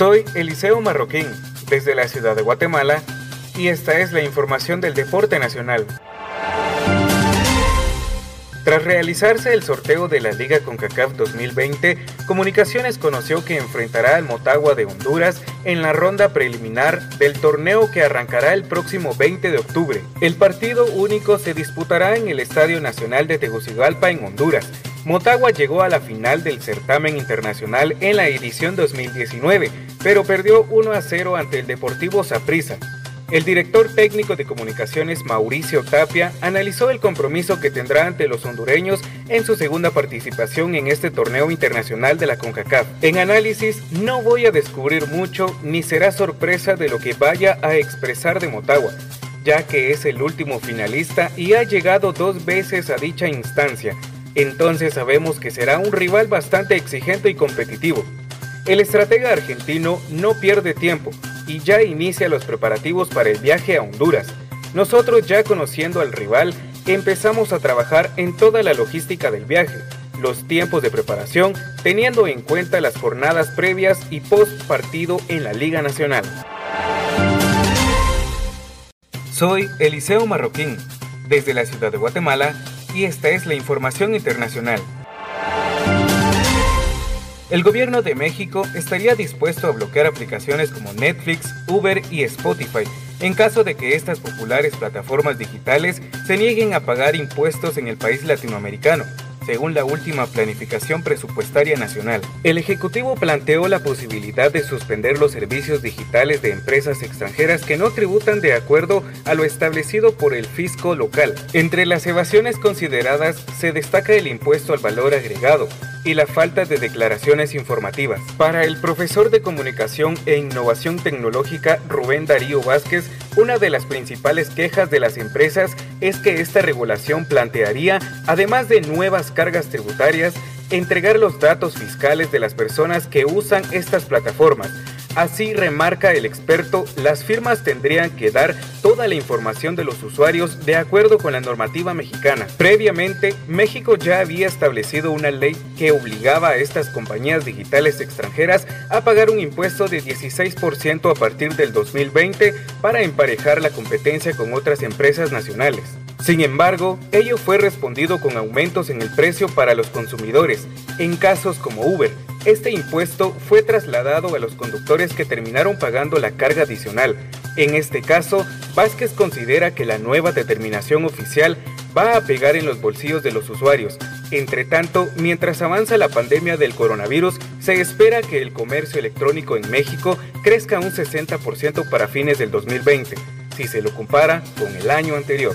Soy Eliseo Marroquín, desde la ciudad de Guatemala, y esta es la información del deporte nacional. Tras realizarse el sorteo de la Liga CONCACAF 2020, Comunicaciones conoció que enfrentará al Motagua de Honduras en la ronda preliminar del torneo que arrancará el próximo 20 de octubre. El partido único se disputará en el Estadio Nacional de Tegucigalpa en Honduras. Motagua llegó a la final del certamen internacional en la edición 2019, pero perdió 1 a 0 ante el Deportivo Saprissa. El director técnico de comunicaciones Mauricio Tapia analizó el compromiso que tendrá ante los hondureños en su segunda participación en este torneo internacional de la CONCACAF. En análisis no voy a descubrir mucho ni será sorpresa de lo que vaya a expresar de Motagua, ya que es el último finalista y ha llegado dos veces a dicha instancia. Entonces sabemos que será un rival bastante exigente y competitivo. El estratega argentino no pierde tiempo y ya inicia los preparativos para el viaje a Honduras. Nosotros ya conociendo al rival, empezamos a trabajar en toda la logística del viaje, los tiempos de preparación, teniendo en cuenta las jornadas previas y post partido en la Liga Nacional. Soy Eliseo Marroquín, desde la ciudad de Guatemala, y esta es la información internacional. El gobierno de México estaría dispuesto a bloquear aplicaciones como Netflix, Uber y Spotify en caso de que estas populares plataformas digitales se nieguen a pagar impuestos en el país latinoamericano, según la última planificación presupuestaria nacional. El Ejecutivo planteó la posibilidad de suspender los servicios digitales de empresas extranjeras que no tributan de acuerdo a lo establecido por el fisco local. Entre las evasiones consideradas se destaca el impuesto al valor agregado, y la falta de declaraciones informativas. Para el profesor de comunicación e innovación tecnológica Rubén Darío Vázquez, una de las principales quejas de las empresas es que esta regulación plantearía, además de nuevas cargas tributarias, entregar los datos fiscales de las personas que usan estas plataformas, Así remarca el experto, las firmas tendrían que dar toda la información de los usuarios de acuerdo con la normativa mexicana. Previamente, México ya había establecido una ley que obligaba a estas compañías digitales extranjeras a pagar un impuesto de 16% a partir del 2020 para emparejar la competencia con otras empresas nacionales. Sin embargo, ello fue respondido con aumentos en el precio para los consumidores, en casos como Uber, este impuesto fue trasladado a los conductores que terminaron pagando la carga adicional. En este caso, Vázquez considera que la nueva determinación oficial va a pegar en los bolsillos de los usuarios. Entre tanto, mientras avanza la pandemia del coronavirus, se espera que el comercio electrónico en México crezca un 60% para fines del 2020, si se lo compara con el año anterior.